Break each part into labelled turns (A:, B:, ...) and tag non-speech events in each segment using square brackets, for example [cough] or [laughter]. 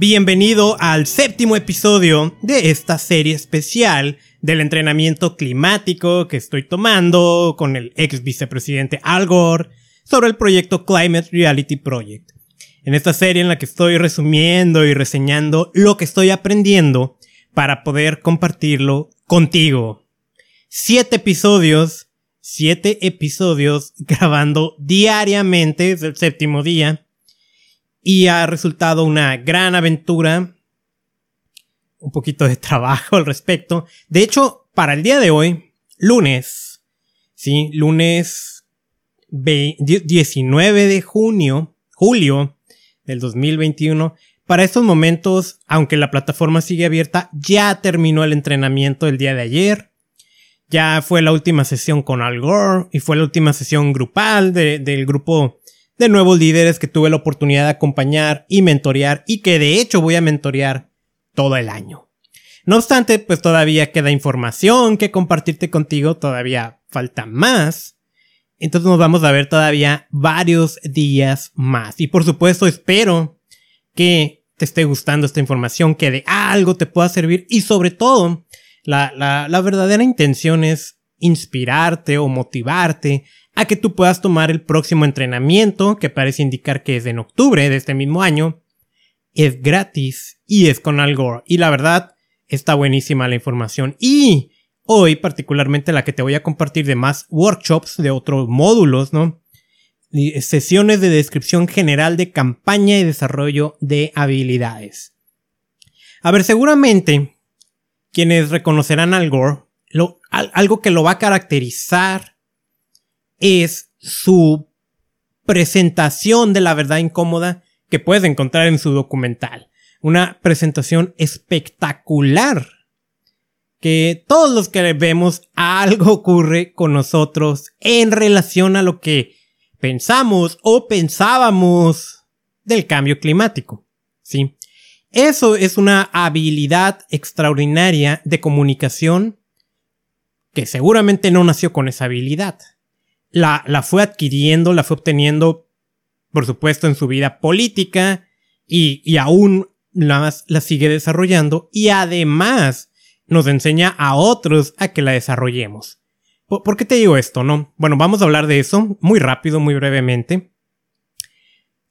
A: Bienvenido al séptimo episodio de esta serie especial del entrenamiento climático que estoy tomando con el ex vicepresidente Al Gore sobre el proyecto Climate Reality Project. En esta serie en la que estoy resumiendo y reseñando lo que estoy aprendiendo para poder compartirlo contigo. Siete episodios, siete episodios grabando diariamente, es el séptimo día, y ha resultado una gran aventura, un poquito de [laughs] trabajo al respecto. De hecho, para el día de hoy, lunes, sí, lunes 19 de junio, julio del 2021, para estos momentos, aunque la plataforma sigue abierta, ya terminó el entrenamiento el día de ayer. Ya fue la última sesión con Al Gore y fue la última sesión grupal del grupo de nuevos líderes que tuve la oportunidad de acompañar y mentorear y que de hecho voy a mentorear todo el año. No obstante, pues todavía queda información que compartirte contigo, todavía falta más. Entonces nos vamos a ver todavía varios días más. Y por supuesto espero que te esté gustando esta información, que de algo te pueda servir y sobre todo la, la, la verdadera intención es inspirarte o motivarte a que tú puedas tomar el próximo entrenamiento, que parece indicar que es en octubre de este mismo año. Es gratis y es con Algor. Y la verdad, está buenísima la información. Y hoy, particularmente la que te voy a compartir de más workshops, de otros módulos, ¿no? Sesiones de descripción general de campaña y desarrollo de habilidades. A ver, seguramente quienes reconocerán Algor, lo, algo que lo va a caracterizar es su presentación de la verdad incómoda que puedes encontrar en su documental. Una presentación espectacular. Que todos los que vemos algo ocurre con nosotros en relación a lo que pensamos o pensábamos del cambio climático. ¿Sí? Eso es una habilidad extraordinaria de comunicación que seguramente no nació con esa habilidad la, la fue adquiriendo, la fue obteniendo, por supuesto, en su vida política y, y aún la, la sigue desarrollando y además nos enseña a otros a que la desarrollemos. ¿Por, qué te digo esto, no? Bueno, vamos a hablar de eso muy rápido, muy brevemente.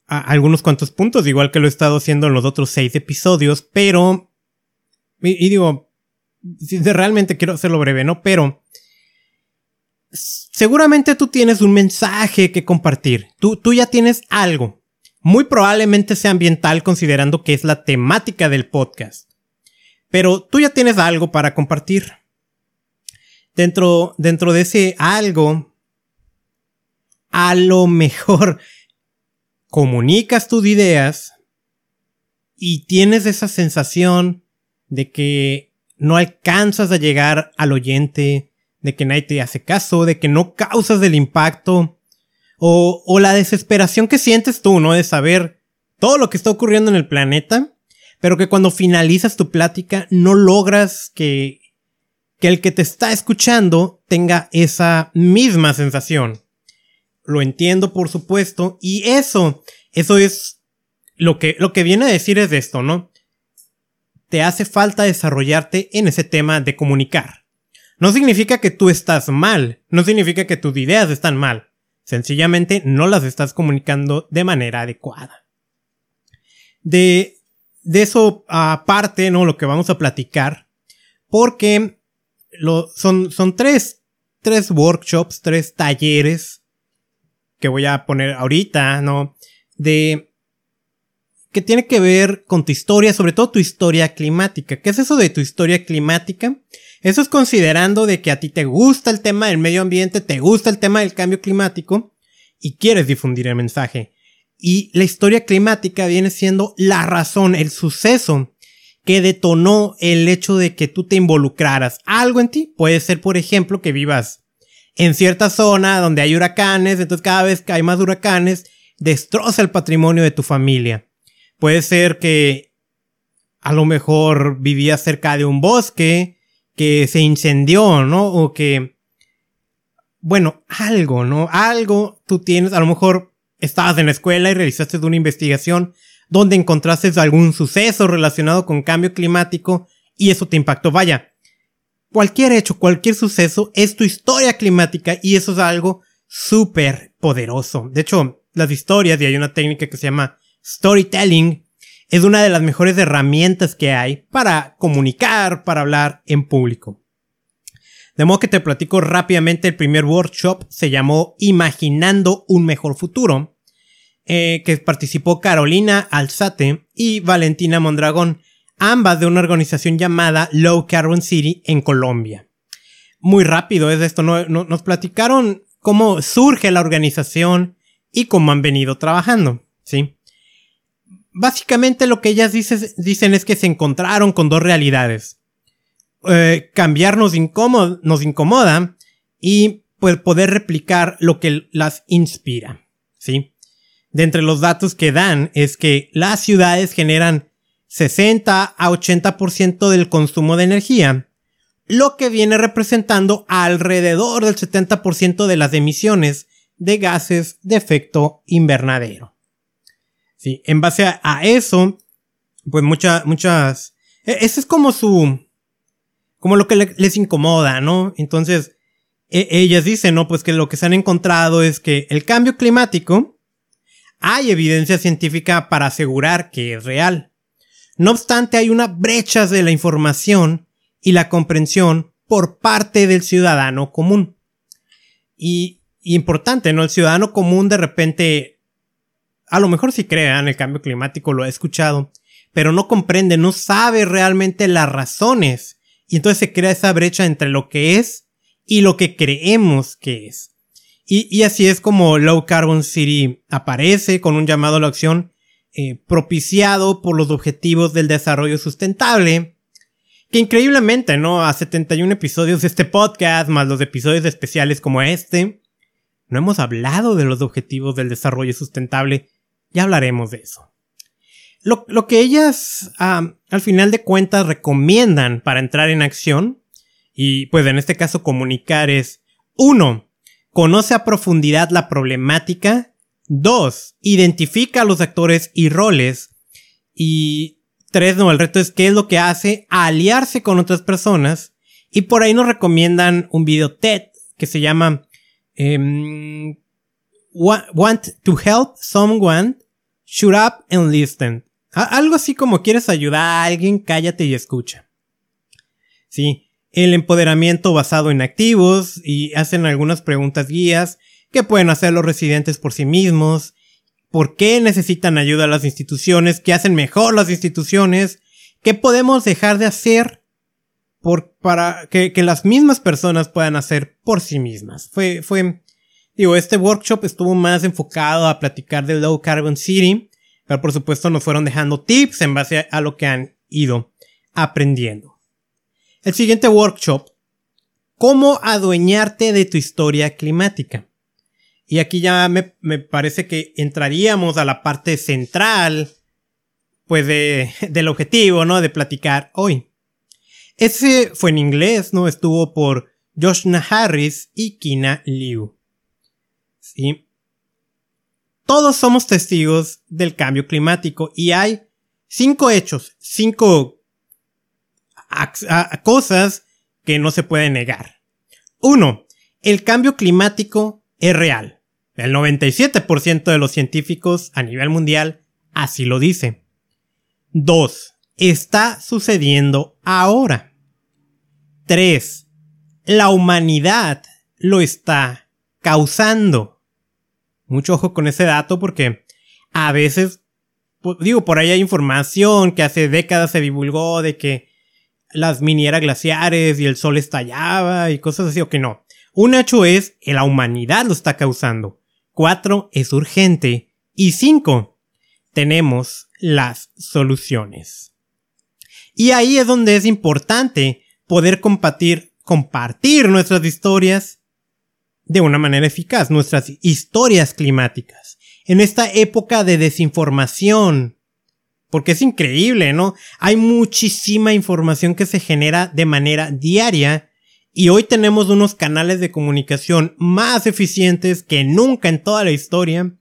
A: algunos cuantos puntos, igual que lo he estado haciendo en los otros seis episodios, pero... Y digo, realmente quiero hacerlo breve, ¿no? Pero seguramente tú tienes un mensaje que compartir. Tú, tú ya tienes algo. Muy probablemente sea ambiental considerando que es la temática del podcast. Pero tú ya tienes algo para compartir. Dentro, dentro de ese algo, a lo mejor comunicas tus ideas y tienes esa sensación de que no alcanzas a llegar al oyente de que nadie te hace caso, de que no causas el impacto, o, o la desesperación que sientes tú, ¿no? De saber todo lo que está ocurriendo en el planeta, pero que cuando finalizas tu plática no logras que, que el que te está escuchando tenga esa misma sensación. Lo entiendo, por supuesto, y eso, eso es lo que, lo que viene a decir es esto, ¿no? Te hace falta desarrollarte en ese tema de comunicar. No significa que tú estás mal, no significa que tus ideas están mal, sencillamente no las estás comunicando de manera adecuada. De, de eso aparte, ¿no? Lo que vamos a platicar, porque lo, son, son tres, tres workshops, tres talleres que voy a poner ahorita, ¿no? De, que tiene que ver con tu historia, sobre todo tu historia climática. ¿Qué es eso de tu historia climática? Eso es considerando de que a ti te gusta el tema del medio ambiente, te gusta el tema del cambio climático y quieres difundir el mensaje. Y la historia climática viene siendo la razón, el suceso que detonó el hecho de que tú te involucraras algo en ti. Puede ser, por ejemplo, que vivas en cierta zona donde hay huracanes, entonces cada vez que hay más huracanes, destroza el patrimonio de tu familia. Puede ser que a lo mejor vivías cerca de un bosque que se incendió, ¿no? O que, bueno, algo, ¿no? Algo tú tienes, a lo mejor estabas en la escuela y realizaste una investigación donde encontraste algún suceso relacionado con cambio climático y eso te impactó. Vaya, cualquier hecho, cualquier suceso es tu historia climática y eso es algo súper poderoso. De hecho, las historias, y hay una técnica que se llama storytelling, es una de las mejores herramientas que hay para comunicar, para hablar en público. De modo que te platico rápidamente, el primer workshop se llamó Imaginando un mejor futuro, eh, que participó Carolina Alzate y Valentina Mondragón, ambas de una organización llamada Low Carbon City en Colombia. Muy rápido es esto, nos platicaron cómo surge la organización y cómo han venido trabajando, ¿sí? Básicamente lo que ellas dicen es que se encontraron con dos realidades. Eh, cambiarnos nos incomoda y pues, poder replicar lo que las inspira, ¿sí? De entre los datos que dan es que las ciudades generan 60 a 80% del consumo de energía, lo que viene representando alrededor del 70% de las emisiones de gases de efecto invernadero. Sí, en base a, eso, pues muchas, muchas, e, ese es como su, como lo que les incomoda, ¿no? Entonces, e, ellas dicen, ¿no? Pues que lo que se han encontrado es que el cambio climático, hay evidencia científica para asegurar que es real. No obstante, hay una brecha de la información y la comprensión por parte del ciudadano común. Y, importante, ¿no? El ciudadano común de repente, a lo mejor sí crea en el cambio climático, lo ha escuchado, pero no comprende, no sabe realmente las razones. Y entonces se crea esa brecha entre lo que es y lo que creemos que es. Y, y así es como Low Carbon City aparece con un llamado a la acción eh, propiciado por los objetivos del desarrollo sustentable que increíblemente, ¿no? A 71 episodios de este podcast, más los episodios especiales como este, no hemos hablado de los objetivos del desarrollo sustentable. Ya hablaremos de eso. Lo, que ellas, al final de cuentas, recomiendan para entrar en acción, y pues en este caso comunicar es, uno, conoce a profundidad la problemática, dos, identifica a los actores y roles, y Tres, no, el reto es qué es lo que hace aliarse con otras personas. Y por ahí nos recomiendan un video TED que se llama em, Want to Help Someone, Shoot Up and Listen. algo así como quieres ayudar a alguien, cállate y escucha. Sí, el empoderamiento basado en activos y hacen algunas preguntas guías que pueden hacer los residentes por sí mismos por qué necesitan ayuda las instituciones, qué hacen mejor las instituciones, qué podemos dejar de hacer para que, que las mismas personas puedan hacer por sí mismas. Fue, fue, digo, este workshop estuvo más enfocado a platicar de Low Carbon City, pero por supuesto nos fueron dejando tips en base a lo que han ido aprendiendo. El siguiente workshop, cómo adueñarte de tu historia climática. Y aquí ya me, me parece que entraríamos a la parte central, pues de, del objetivo, ¿no? De platicar hoy. Ese fue en inglés, ¿no? Estuvo por Joshna Harris y Kina Liu. Sí. Todos somos testigos del cambio climático y hay cinco hechos, cinco cosas que no se pueden negar. Uno, el cambio climático es real. El 97% de los científicos a nivel mundial así lo dice. 2. Está sucediendo ahora. 3. La humanidad lo está causando. Mucho ojo con ese dato porque a veces, digo, por ahí hay información que hace décadas se divulgó de que las minieras glaciares y el sol estallaba y cosas así, o que no. Un hecho es que la humanidad lo está causando. 4 es urgente y 5 tenemos las soluciones. Y ahí es donde es importante poder compartir, compartir nuestras historias de una manera eficaz, nuestras historias climáticas. En esta época de desinformación, porque es increíble, ¿no? Hay muchísima información que se genera de manera diaria y hoy tenemos unos canales de comunicación más eficientes que nunca en toda la historia.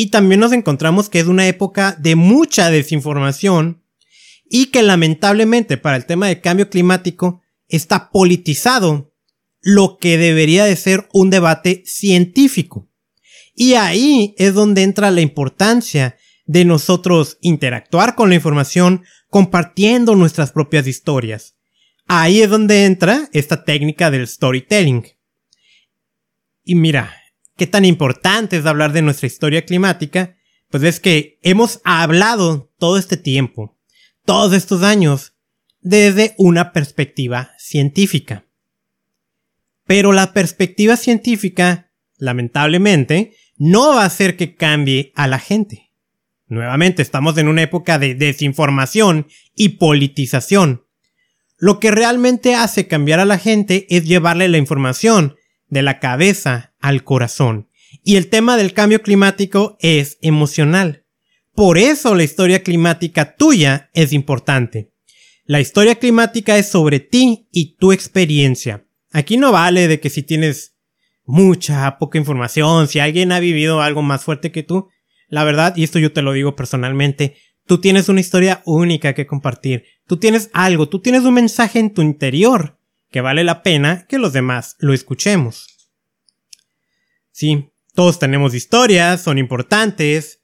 A: y también nos encontramos que es una época de mucha desinformación y que lamentablemente para el tema del cambio climático está politizado lo que debería de ser un debate científico. Y ahí es donde entra la importancia de nosotros interactuar con la información compartiendo nuestras propias historias. Ahí es donde entra esta técnica del storytelling. Y mira, qué tan importante es hablar de nuestra historia climática, pues es que hemos hablado todo este tiempo, todos estos años, desde una perspectiva científica. Pero la perspectiva científica, lamentablemente, no va a hacer que cambie a la gente. Nuevamente, estamos en una época de desinformación y politización. Lo que realmente hace cambiar a la gente es llevarle la información de la cabeza al corazón. Y el tema del cambio climático es emocional. Por eso la historia climática tuya es importante. La historia climática es sobre ti y tu experiencia. Aquí no vale de que si tienes mucha, poca información, si alguien ha vivido algo más fuerte que tú, la verdad, y esto yo te lo digo personalmente, tú tienes una historia única que compartir, tú tienes algo, tú tienes un mensaje en tu interior que vale la pena que los demás lo escuchemos. Sí, todos tenemos historias, son importantes,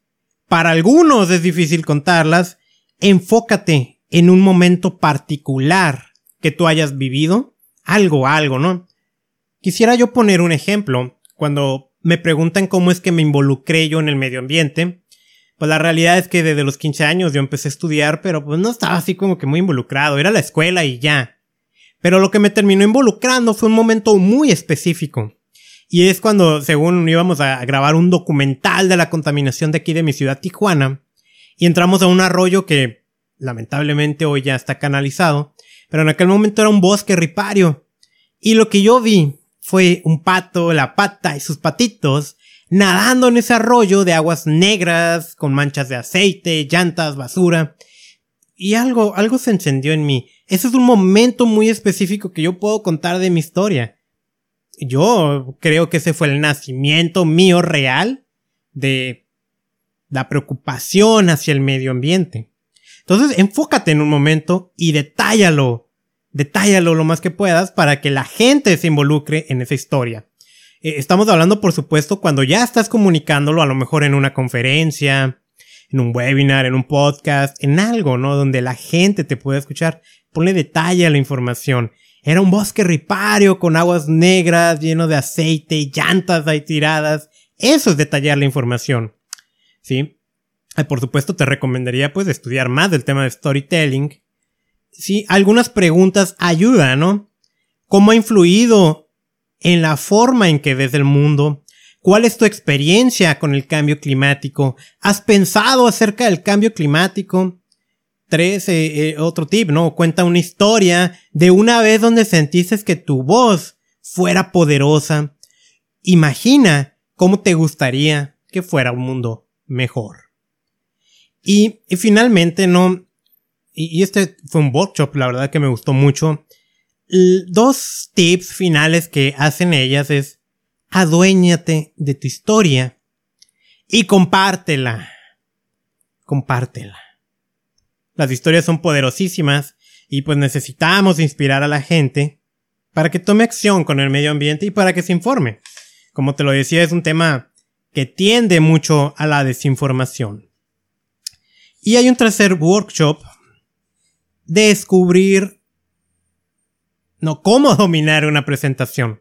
A: para algunos es difícil contarlas, enfócate en un momento particular que tú hayas vivido, algo, algo, ¿no? Quisiera yo poner un ejemplo. Cuando me preguntan cómo es que me involucré yo en el medio ambiente, pues la realidad es que desde los 15 años yo empecé a estudiar, pero pues no estaba así como que muy involucrado, era la escuela y ya. Pero lo que me terminó involucrando fue un momento muy específico. Y es cuando, según íbamos a grabar un documental de la contaminación de aquí de mi ciudad Tijuana, y entramos a un arroyo que lamentablemente hoy ya está canalizado, pero en aquel momento era un bosque ripario. Y lo que yo vi fue un pato, la pata y sus patitos nadando en ese arroyo de aguas negras, con manchas de aceite, llantas, basura. Y algo, algo se encendió en mí. Ese es un momento muy específico que yo puedo contar de mi historia. Yo creo que ese fue el nacimiento mío real de la preocupación hacia el medio ambiente. Entonces, enfócate en un momento y detállalo detállalo lo más que puedas para que la gente se involucre en esa historia. Eh, estamos hablando, por supuesto, cuando ya estás comunicándolo, a lo mejor en una conferencia, en un webinar, en un podcast, en algo, ¿no? Donde la gente te pueda escuchar. Ponle detalle a la información. Era un bosque ripario con aguas negras, lleno de aceite, llantas ahí tiradas. Eso es detallar la información. ¿Sí? Eh, por supuesto, te recomendaría pues estudiar más del tema de storytelling sí, algunas preguntas ayudan, ¿no? ¿Cómo ha influido en la forma en que ves el mundo? ¿Cuál es tu experiencia con el cambio climático? ¿Has pensado acerca del cambio climático? Tres, eh, eh, otro tip, ¿no? Cuenta una historia de una vez donde sentiste que tu voz fuera poderosa. Imagina cómo te gustaría que fuera un mundo mejor. Y, y finalmente, ¿no? y, este fue un workshop, la verdad que me gustó mucho. dos tips finales que hacen ellas es aduéñate de tu historia y compártela. Compártela. Las historias son poderosísimas y pues necesitamos inspirar a la gente para que tome acción con el medio ambiente y para que se informe. Como te lo decía, es un tema que tiende mucho a la desinformación. Y hay un tercer workshop descubrir, no, cómo [laughs] dominar una presentación.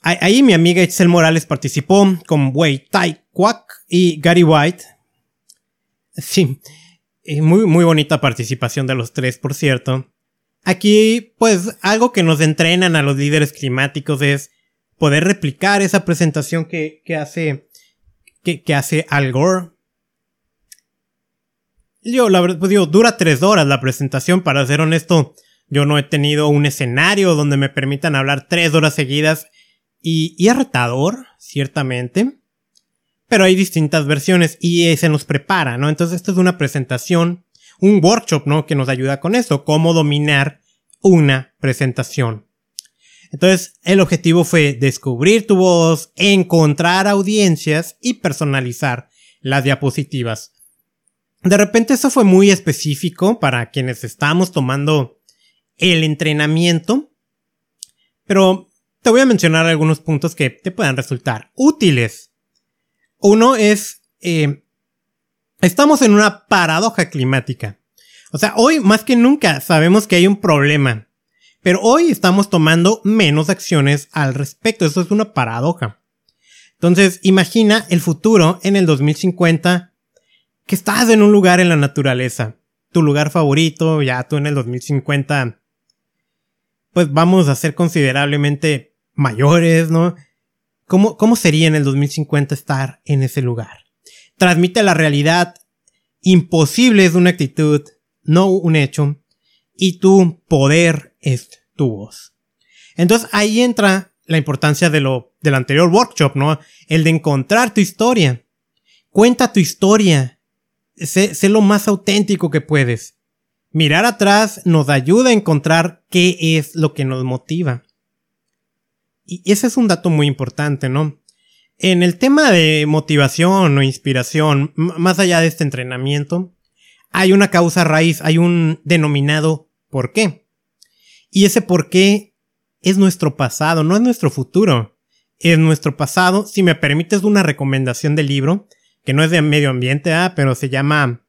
A: Ahí mi amiga Itzel Morales participó con Wei Tai Kwak y Gary White. Sí, muy, muy bonita participación de los tres, por cierto. Aquí, pues, algo que nos entrenan a los líderes climáticos es poder replicar esa presentación que, que hace, que, que hace Al Gore yo, la verdad, pues digo, dura tres horas la presentación, para ser honesto. Yo no he tenido un escenario donde me permitan hablar tres horas seguidas. Y, y es retador, ciertamente. Pero hay distintas versiones y se nos prepara, ¿no? Entonces, esto es una presentación, un workshop, ¿no? Que nos ayuda con eso, cómo dominar una presentación. Entonces, el objetivo fue descubrir tu voz, encontrar audiencias y personalizar las diapositivas. De repente eso fue muy específico para quienes estamos tomando el entrenamiento, pero te voy a mencionar algunos puntos que te puedan resultar útiles. Uno es, eh, estamos en una paradoja climática. O sea, hoy más que nunca sabemos que hay un problema pero hoy estamos tomando menos acciones al respecto. Eso es una paradoja. Entonces, imagina el futuro en el 2050 que estás en un lugar en la naturaleza. Tu lugar favorito, ya tú en el 2050, pues vamos a ser considerablemente mayores, ¿no? ¿Cómo, cómo sería en el 2050 estar en ese lugar? Transmite la realidad imposible es una actitud, no un hecho, y tu poder es tu voz. Entonces ahí entra la importancia de lo del anterior workshop, ¿no? El de encontrar tu historia. Cuenta tu historia. Sé, lo más auténtico que puedes. Mirar atrás nos ayuda a encontrar qué es lo que nos motiva. Y ese es un dato muy importante, ¿no? En el tema de motivación o inspiración, más allá de este entrenamiento, hay una causa raíz, hay un denominado por qué. Y ese por qué es nuestro pasado, no es nuestro futuro. Es nuestro pasado. Si me permites una recomendación del libro, que no es de medio ambiente, ah, pero se llama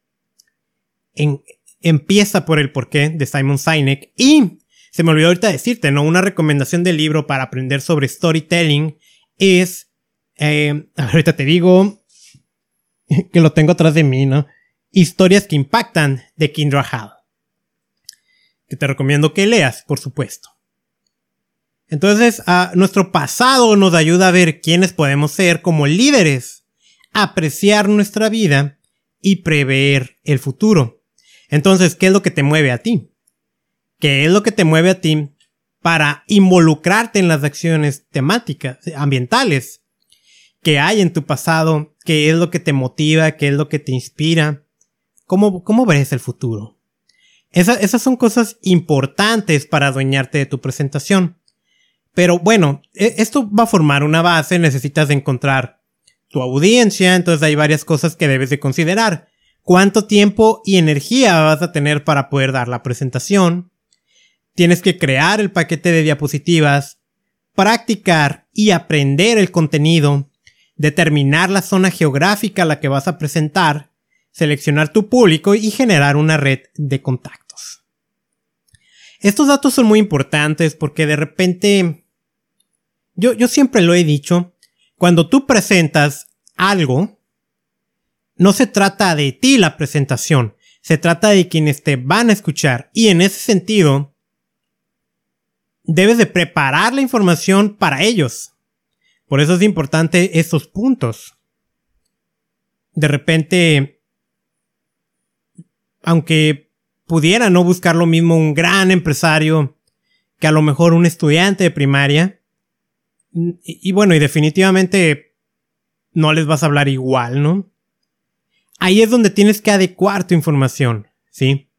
A: Empieza por el porqué de Simon Sinek. Y se me olvidó ahorita decirte, ¿no? Una recomendación del libro para aprender sobre storytelling es, eh, [laughs] ahorita te digo [laughs] que lo tengo atrás de mí, ¿no? Historias que impactan de Kindra Hall que te recomiendo que leas, por supuesto. Entonces, a nuestro pasado nos ayuda a ver quiénes podemos ser como líderes, apreciar nuestra vida y prever el futuro. Entonces, ¿qué es lo que te mueve a ti? ¿Qué es lo que te mueve a ti para involucrarte en las acciones temáticas, ambientales que hay en tu pasado? ¿Qué es lo que te motiva? ¿Qué es lo que te inspira? ¿Cómo, cómo ves el futuro? esas son cosas importantes para adueñarte de tu presentación. Pero bueno, e, esto va a formar una base, necesitas encontrar tu audiencia, entonces hay varias cosas que debes de considerar. ¿Cuánto tiempo y energía vas a tener para poder dar la presentación? Tienes que crear el paquete de diapositivas, practicar y aprender el contenido, determinar la zona geográfica a la que vas a presentar, seleccionar tu público y generar una red de contactos. Estos datos son muy importantes porque de repente, yo, yo siempre lo he dicho, cuando tú presentas algo, no se trata de ti la presentación, se trata de quienes te van a escuchar y en ese sentido, debes de preparar la información para ellos. Por eso es importante esos puntos. De repente, aunque pudiera no buscar lo mismo un gran empresario que a lo mejor un estudiante de primaria. Y, bueno, y definitivamente no les vas a hablar igual, ¿no? Ahí es donde tienes que adecuar tu información, ¿sí?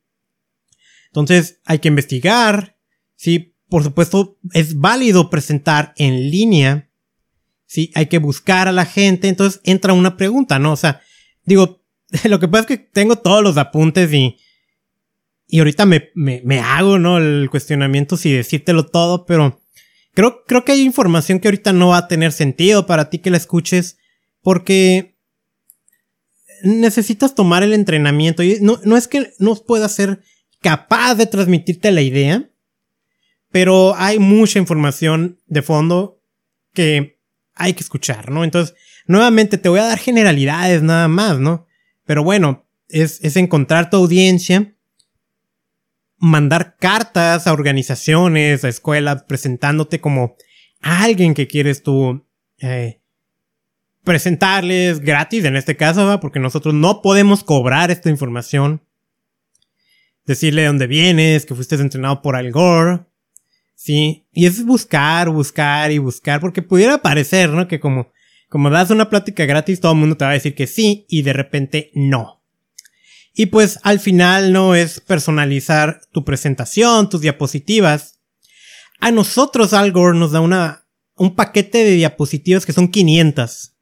A: Entonces hay que investigar, ¿sí? Por supuesto, es válido presentar en línea, ¿sí? Hay que buscar a la gente, entonces entra una pregunta, ¿no? O sea, digo, [laughs] lo que pasa es que tengo todos los apuntes y, y ahorita me, me, me hago, ¿no? El cuestionamiento si decírtelo todo, pero creo, creo que hay información que ahorita no va a tener sentido para ti que la escuches porque necesitas tomar el entrenamiento y no, no es que no pueda ser capaz de transmitirte la idea, pero hay mucha información de fondo que hay que escuchar, ¿no? Entonces, nuevamente te voy a dar generalidades nada más, ¿no? Pero bueno, es, encontrar tu audiencia, mandar cartas a organizaciones, a escuelas, presentándote como alguien que quieres tú eh, presentarles gratis en este caso, porque nosotros no podemos cobrar esta información. Decirle de dónde vienes, que fuiste entrenado por Al Gore. Sí, y es buscar, buscar y buscar, porque pudiera parecer, ¿no? Que como como das una plática gratis, todo el mundo te va a decir que sí y de repente no. Y pues al final no es personalizar tu presentación, tus diapositivas. A nosotros Al Gore nos da una, un paquete de diapositivas que son 500.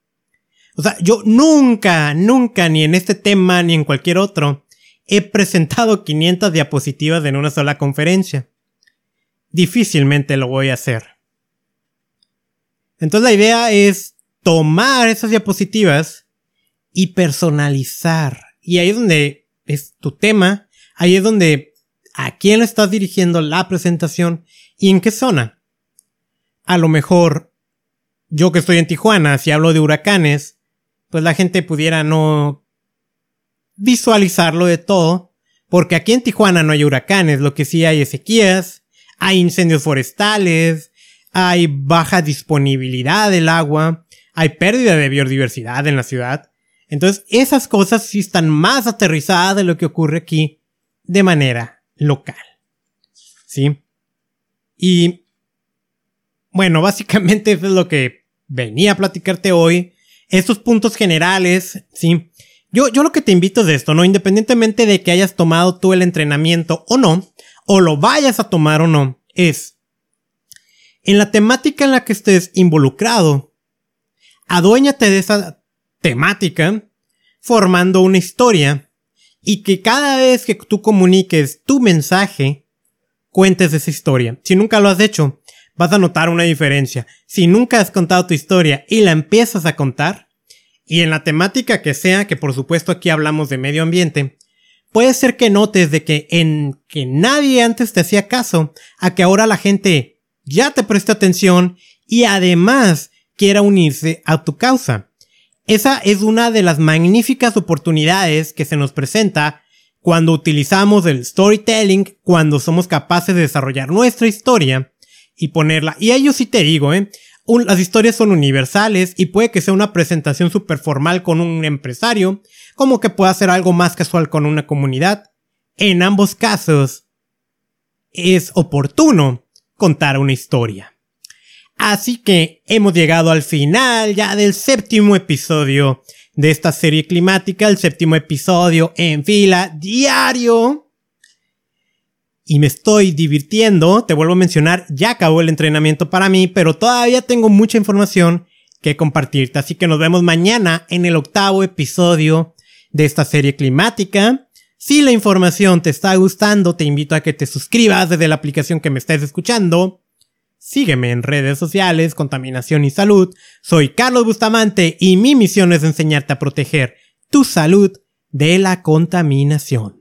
A: O sea, yo nunca, nunca, ni en este tema, ni en cualquier otro, he presentado 500 diapositivas en una sola conferencia. Difícilmente lo voy a hacer. Entonces la idea es tomar esas diapositivas y personalizar. Y ahí es donde es tu tema, ahí es donde a quién le estás dirigiendo la presentación y en qué zona. A lo mejor yo que estoy en Tijuana, si hablo de huracanes, pues la gente pudiera no visualizarlo de todo, porque aquí en Tijuana no hay huracanes, lo que sí hay es sequías, hay incendios forestales, hay baja disponibilidad del agua, hay pérdida de biodiversidad en la ciudad. Entonces, esas cosas sí están más aterrizadas de lo que ocurre aquí de manera local. ¿Sí? Y bueno, [laughs] básicamente eso es lo que venía a platicarte hoy. Estos puntos generales, ¿sí? Yo, yo lo que te invito es esto, ¿no? Independientemente de que hayas tomado tú el entrenamiento o no, o lo vayas a tomar o no, es, en la temática en la que estés involucrado, aduéñate de esa temática, formando una historia, y que cada vez que tú comuniques tu mensaje, cuentes esa historia. Si nunca lo has hecho, vas a notar una diferencia. Si nunca has contado tu historia y la empiezas a contar, y en la temática que sea, que por supuesto aquí hablamos de medio ambiente, puede ser que notes de que en que nadie antes te hacía caso, a que ahora la gente ya te presta atención y además quiera unirse a tu causa. Esa es una de las magníficas oportunidades que se nos presenta cuando utilizamos el storytelling, cuando somos capaces de desarrollar nuestra historia y ponerla. Y ello sí te digo, eh, las historias son universales y puede que sea una presentación súper formal con un empresario, como que pueda ser algo más casual con una comunidad. En ambos casos, es oportuno contar una historia. Así que hemos llegado al final ya del séptimo episodio de esta serie climática, el séptimo episodio en fila diario y me estoy divirtiendo. Te vuelvo a mencionar, ya acabó el entrenamiento para mí, pero todavía tengo mucha información que compartirte. Así que nos vemos mañana en el octavo episodio de esta serie climática. Si la información te está gustando, te invito a que te suscribas desde la aplicación que me estés escuchando. Sígueme en redes sociales, Contaminación y Salud. Soy Carlos Bustamante y mi misión es enseñarte a proteger tu salud de la contaminación.